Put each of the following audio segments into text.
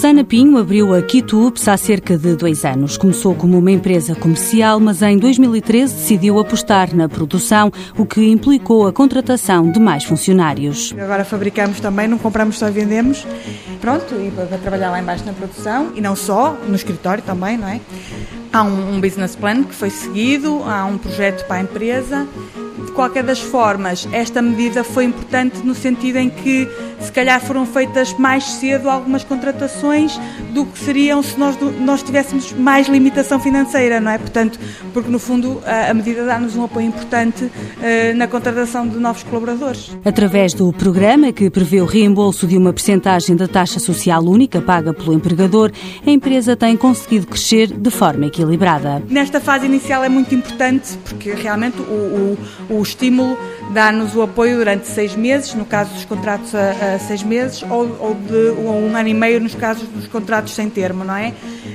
Susana Pinho abriu a Kitups há cerca de dois anos. Começou como uma empresa comercial, mas em 2013 decidiu apostar na produção, o que implicou a contratação de mais funcionários. Agora fabricamos também, não compramos só vendemos. Pronto, e para trabalhar lá embaixo na produção e não só, no escritório também, não é? Há um business plan que foi seguido, há um projeto para a empresa. De qualquer das formas, esta medida foi importante no sentido em que se calhar foram feitas mais cedo algumas contratações do que seriam se nós, nós tivéssemos mais limitação financeira, não é? Portanto, porque no fundo a, a medida dá-nos um apoio importante uh, na contratação de novos colaboradores. Através do programa que prevê o reembolso de uma percentagem da taxa social única paga pelo empregador, a empresa tem conseguido crescer de forma equilibrada. Nesta fase inicial é muito importante porque realmente o, o, o estímulo dá-nos o apoio durante seis meses, no caso dos contratos a, a seis meses, ou, ou de um ano e meio nos casos dos contratos sem termo, não é?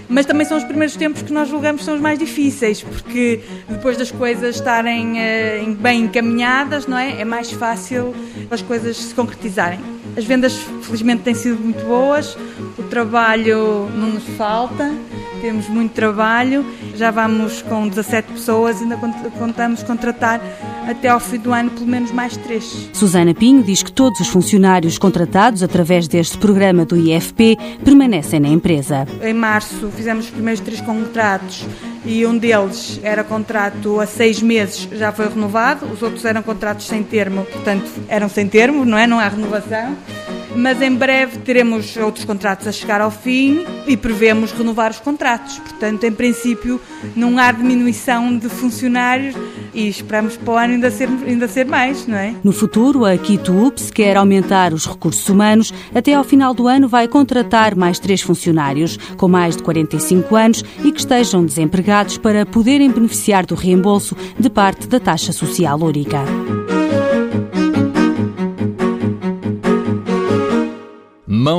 Mas também são os primeiros tempos que nós julgamos são os mais difíceis, porque depois das coisas estarem uh, bem encaminhadas, não é? É mais fácil as coisas se concretizarem. As vendas, felizmente, têm sido muito boas, o trabalho não nos falta temos muito trabalho, já vamos com 17 pessoas, ainda contamos contratar até ao fim do ano pelo menos mais três. Susana Pinho diz que todos os funcionários contratados através deste programa do IFP permanecem na empresa. Em março fizemos os primeiros três contratos e um deles era contrato a seis meses, já foi renovado, os outros eram contratos sem termo, portanto eram sem termo, não é? Não há renovação mas em breve teremos outros contratos a chegar ao fim e prevemos renovar os contratos. Portanto, em princípio, não há diminuição de funcionários e esperamos para o ano ainda ser, ainda ser mais, não é? No futuro, a Kitups quer aumentar os recursos humanos. Até ao final do ano vai contratar mais três funcionários com mais de 45 anos e que estejam desempregados para poderem beneficiar do reembolso de parte da taxa social única.